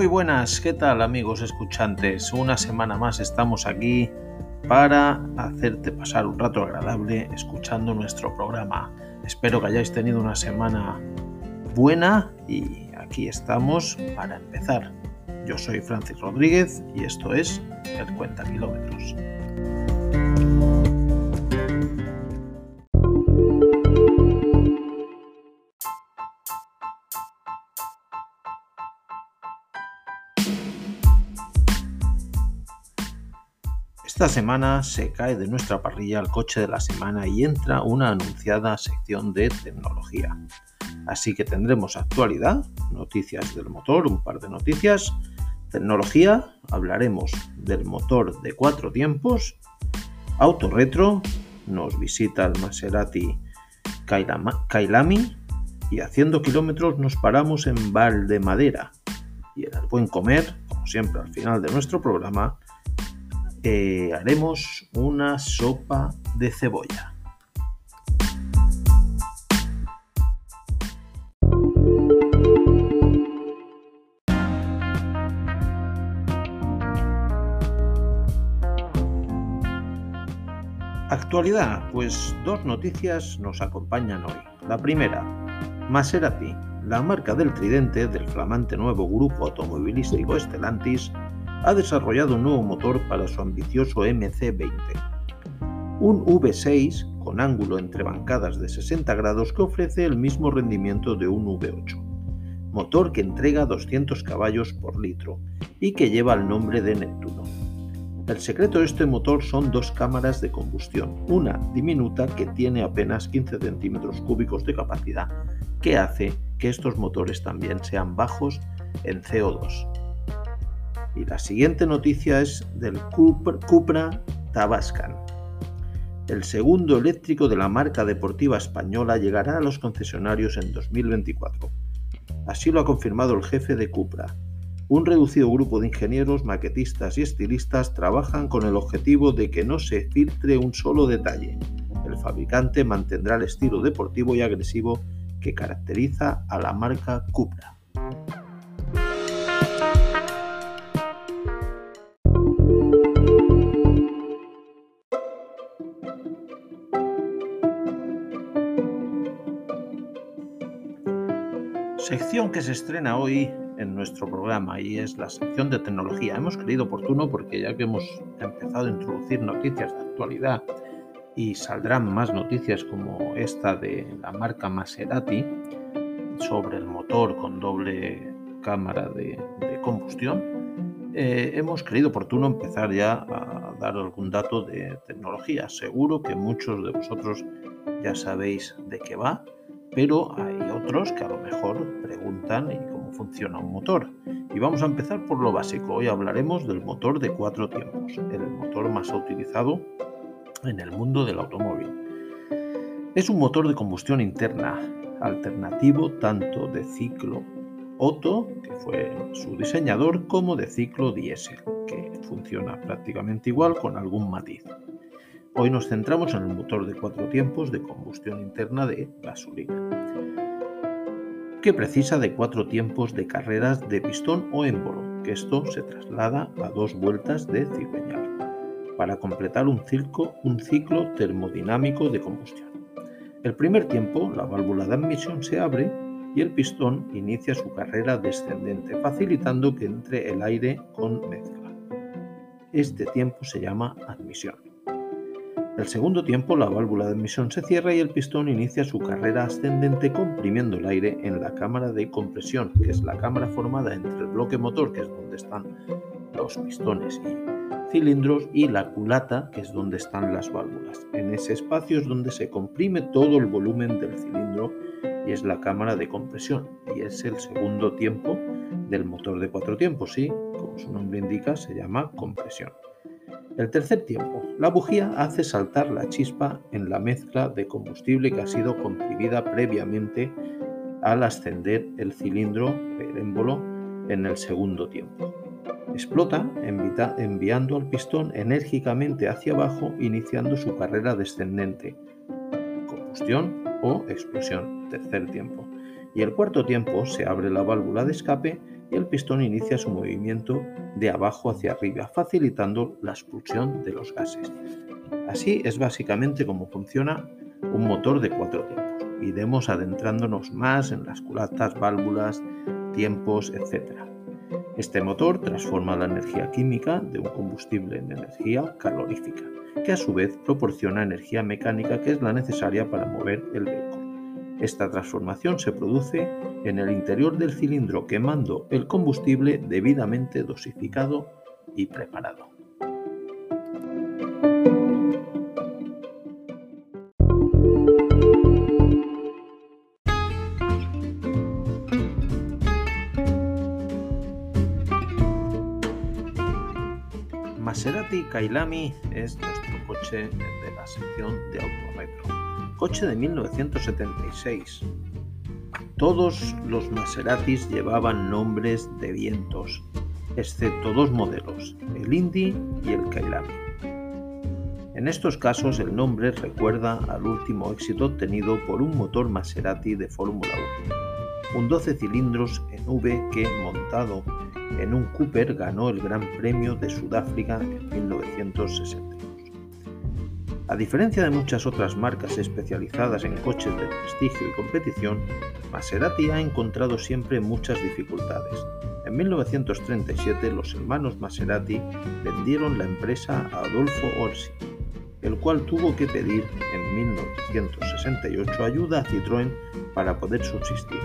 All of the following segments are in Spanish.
Muy buenas, ¿qué tal amigos escuchantes? Una semana más estamos aquí para hacerte pasar un rato agradable escuchando nuestro programa. Espero que hayáis tenido una semana buena y aquí estamos para empezar. Yo soy Francis Rodríguez y esto es El Cuenta Kilómetros. Esta semana se cae de nuestra parrilla el coche de la semana y entra una anunciada sección de tecnología. Así que tendremos actualidad, noticias del motor, un par de noticias, tecnología, hablaremos del motor de cuatro tiempos, auto retro, nos visita el Maserati Kailami y haciendo kilómetros nos paramos en Valdemadera. Y en el buen comer, como siempre al final de nuestro programa, haremos una sopa de cebolla. Actualidad, pues dos noticias nos acompañan hoy. La primera, Maserati, la marca del tridente del flamante nuevo grupo automovilístico Stellantis, ha desarrollado un nuevo motor para su ambicioso MC20. Un V6 con ángulo entre bancadas de 60 grados que ofrece el mismo rendimiento de un V8. Motor que entrega 200 caballos por litro y que lleva el nombre de Neptuno. El secreto de este motor son dos cámaras de combustión, una diminuta que tiene apenas 15 centímetros cúbicos de capacidad, que hace que estos motores también sean bajos en CO2. Y la siguiente noticia es del Cupra Tabascan. El segundo eléctrico de la marca deportiva española llegará a los concesionarios en 2024. Así lo ha confirmado el jefe de Cupra. Un reducido grupo de ingenieros, maquetistas y estilistas trabajan con el objetivo de que no se filtre un solo detalle. El fabricante mantendrá el estilo deportivo y agresivo que caracteriza a la marca Cupra. Sección que se estrena hoy en nuestro programa y es la sección de tecnología. Hemos creído oportuno porque ya que hemos empezado a introducir noticias de actualidad y saldrán más noticias como esta de la marca Maserati sobre el motor con doble cámara de, combustión, eh, hemos creído oportuno empezar ya a dar algún dato de tecnología. Seguro que muchos de vosotros ya sabéis de qué va pero hay otros que a lo mejor preguntan cómo funciona un motor. Y vamos a empezar por lo básico. Hoy hablaremos del motor de cuatro tiempos, el motor más utilizado en el mundo del automóvil. Es un motor de combustión interna, alternativo tanto de ciclo Otto, que fue su diseñador, como de ciclo diésel, que funciona prácticamente igual con algún matiz. Hoy nos centramos en el motor de cuatro tiempos de combustión interna de gasolina, que precisa de cuatro tiempos de carreras de pistón o émbolo, que esto se traslada a dos vueltas de cigüeñal, para completar un ciclo, un ciclo termodinámico de combustión. El primer tiempo, la válvula de admisión se abre y el pistón inicia su carrera descendente, facilitando que entre el aire con mezcla. Este tiempo se llama admisión. El segundo tiempo, la válvula de admisión se cierra y el pistón inicia su carrera ascendente comprimiendo el aire en la cámara de compresión, que es la cámara formada entre el bloque motor, que es donde están los pistones y cilindros, y la culata, que es donde están las válvulas. En ese espacio es donde se comprime todo el volumen del cilindro y es la cámara de compresión. Y es el segundo tiempo del motor de cuatro tiempos, y como su nombre indica, se llama compresión. El tercer tiempo. La bujía hace saltar la chispa en la mezcla de combustible que ha sido comprimida previamente al ascender el cilindro, el émbolo, en el segundo tiempo. Explota enviando al pistón enérgicamente hacia abajo, iniciando su carrera descendente. Combustión o explosión, tercer tiempo. Y el cuarto tiempo se abre la válvula de escape y el pistón inicia su movimiento de abajo hacia arriba, facilitando la expulsión de los gases. Así es básicamente como funciona un motor de cuatro tiempos. Iremos adentrándonos más en las culatas, válvulas, tiempos, etc. Este motor transforma la energía química de un combustible en energía calorífica, que a su vez proporciona energía mecánica que es la necesaria para mover el vehículo. Esta transformación se produce en el interior del cilindro quemando el combustible debidamente dosificado y preparado. Maserati Kailami es nuestro coche de la sección de autorretro. Coche de 1976. Todos los Maseratis llevaban nombres de vientos, excepto dos modelos, el Indy y el Kailami. En estos casos el nombre recuerda al último éxito obtenido por un motor Maserati de Fórmula 1, un 12 cilindros en V que montado en un Cooper ganó el Gran Premio de Sudáfrica en 1962. A diferencia de muchas otras marcas especializadas en coches de prestigio y competición, Maserati ha encontrado siempre muchas dificultades. En 1937 los hermanos Maserati vendieron la empresa a Adolfo Orsi, el cual tuvo que pedir en 1968 ayuda a Citroën para poder subsistir.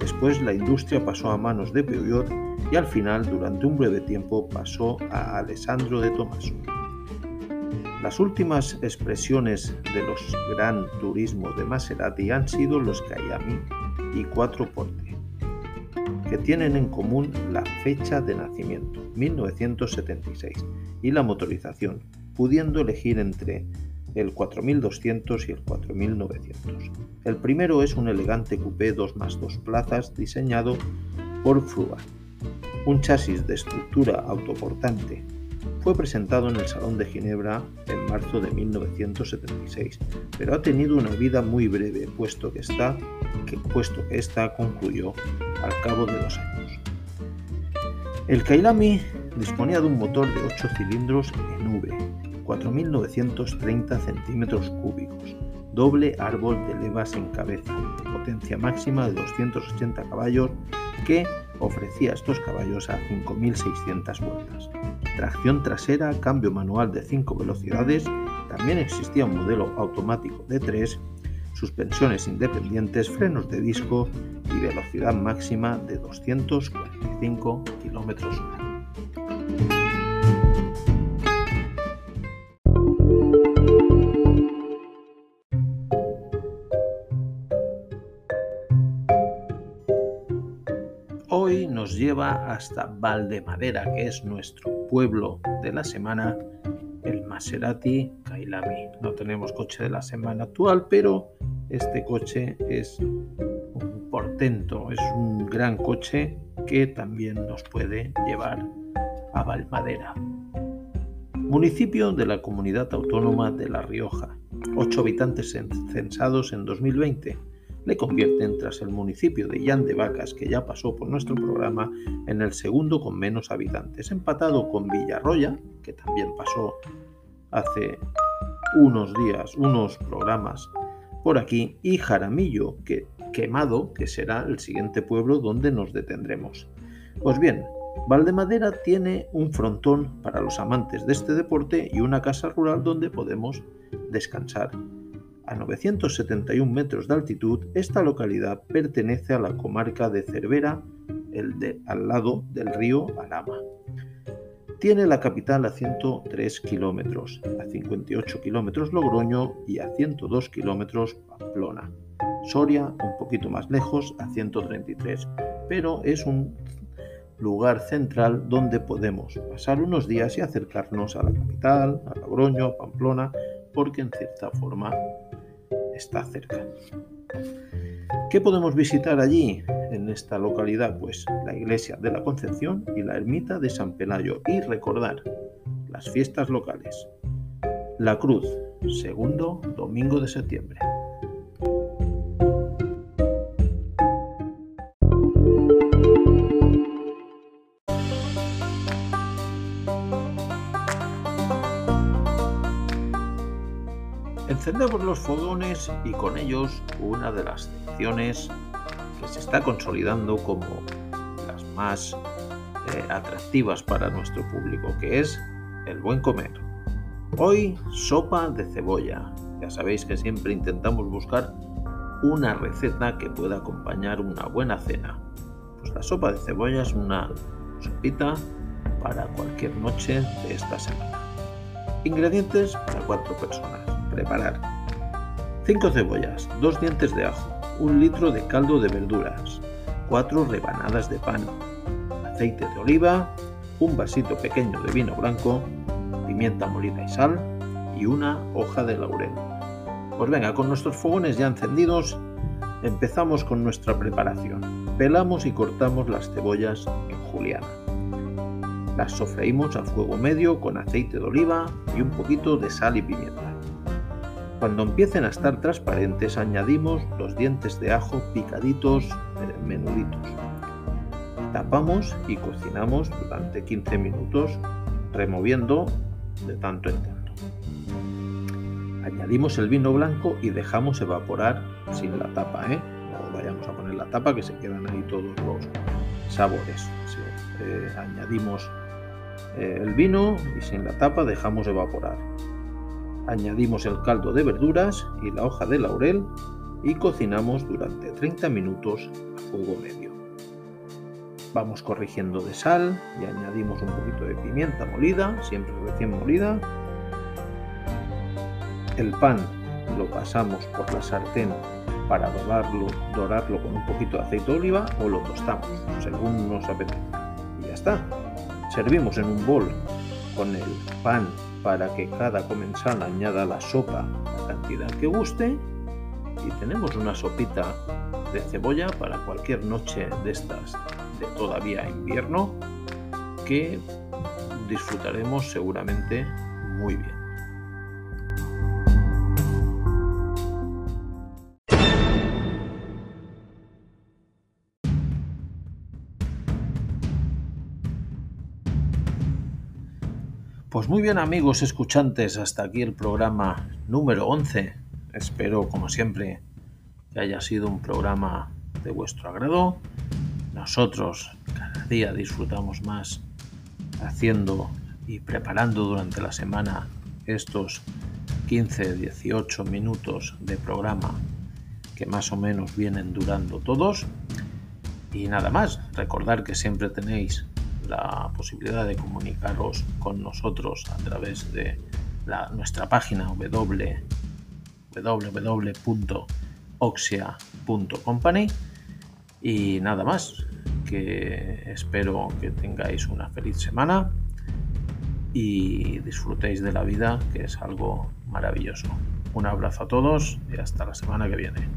Después la industria pasó a manos de Peugeot y al final, durante un breve tiempo, pasó a Alessandro de Tomaso. Las últimas expresiones de los Gran Turismo de Maserati han sido los Cayami y Cuatro Porte, que tienen en común la fecha de nacimiento, 1976, y la motorización, pudiendo elegir entre el 4200 y el 4900. El primero es un elegante coupé 2 más 2 plazas diseñado por Fruga, un chasis de estructura autoportante. Fue presentado en el Salón de Ginebra en marzo de 1976, pero ha tenido una vida muy breve, puesto que, está, que, puesto esta concluyó al cabo de dos años. El Kailami disponía de un motor de 8 cilindros en V, 4.930 centímetros cúbicos, doble árbol de levas en cabeza, potencia máxima de 280 caballos que ofrecía estos caballos a 5.600 vueltas. Tracción trasera, cambio manual de 5 velocidades, también existía un modelo automático de 3, suspensiones independientes, frenos de disco y velocidad máxima de 245 km lleva hasta Valdemadera, que es nuestro pueblo de la semana, el Maserati Kailami. No tenemos coche de la semana actual, pero este coche es un portento, es un gran coche que también nos puede llevar a Valmadera. Municipio de la Comunidad Autónoma de La Rioja. 8 habitantes censados en 2020 le convierten, tras el municipio de Llan de Vacas, que ya pasó por nuestro programa, en el segundo con menos habitantes, empatado con Villarroya, que también pasó hace unos días, unos programas por aquí, y Jaramillo, que quemado, que será el siguiente pueblo donde nos detendremos. Pues bien, Valdemadera tiene un frontón para los amantes de este deporte y una casa rural donde podemos descansar. A 971 metros de altitud, esta localidad pertenece a la comarca de Cervera, el de, al lado del río Alama. Tiene la capital a 103 kilómetros, a 58 kilómetros Logroño y a 102 kilómetros Pamplona. Soria, un poquito más lejos, a 133, pero es un lugar central donde podemos pasar unos días y acercarnos a la capital, a Logroño, a Pamplona, porque en cierta forma está cerca. ¿Qué podemos visitar allí, en esta localidad? Pues la iglesia de la Concepción y la ermita de San Pelayo y recordar las fiestas locales. La Cruz, segundo domingo de septiembre. Encendemos los fogones y con ellos una de las secciones que se está consolidando como las más eh, atractivas para nuestro público, que es el buen comer. Hoy sopa de cebolla. Ya sabéis que siempre intentamos buscar una receta que pueda acompañar una buena cena. Pues la sopa de cebolla es una sopita para cualquier noche de esta semana. Ingredientes para cuatro personas. Preparar 5 cebollas, 2 dientes de ajo, 1 litro de caldo de verduras, 4 rebanadas de pan, aceite de oliva, un vasito pequeño de vino blanco, pimienta molida y sal y una hoja de laurel. Pues venga, con nuestros fogones ya encendidos, empezamos con nuestra preparación. Pelamos y cortamos las cebollas en juliana. Las sofreímos a fuego medio con aceite de oliva y un poquito de sal y pimienta. Cuando empiecen a estar transparentes añadimos los dientes de ajo picaditos menuditos. Tapamos y cocinamos durante 15 minutos removiendo de tanto en tanto. Añadimos el vino blanco y dejamos evaporar sin la tapa, ¿eh? No vayamos a poner la tapa que se quedan ahí todos los sabores. Eh, añadimos eh, el vino y sin la tapa dejamos evaporar. Añadimos el caldo de verduras y la hoja de laurel y cocinamos durante 30 minutos a fuego medio. Vamos corrigiendo de sal y añadimos un poquito de pimienta molida, siempre recién molida. El pan lo pasamos por la sartén para dorarlo, dorarlo con un poquito de aceite de oliva o lo tostamos, según nos apetezca. Y ya está. Servimos en un bol con el pan para que cada comensal añada la sopa la cantidad que guste y tenemos una sopita de cebolla para cualquier noche de estas de todavía invierno que disfrutaremos seguramente muy bien. Pues muy bien amigos escuchantes, hasta aquí el programa número 11. Espero como siempre que haya sido un programa de vuestro agrado. Nosotros cada día disfrutamos más haciendo y preparando durante la semana estos 15-18 minutos de programa que más o menos vienen durando todos. Y nada más, recordar que siempre tenéis la posibilidad de comunicaros con nosotros a través de nuestra página www.oxia.company y nada más que espero que tengáis una feliz semana y disfrutéis de la vida que es algo maravilloso. Un abrazo a todos y hasta la semana que viene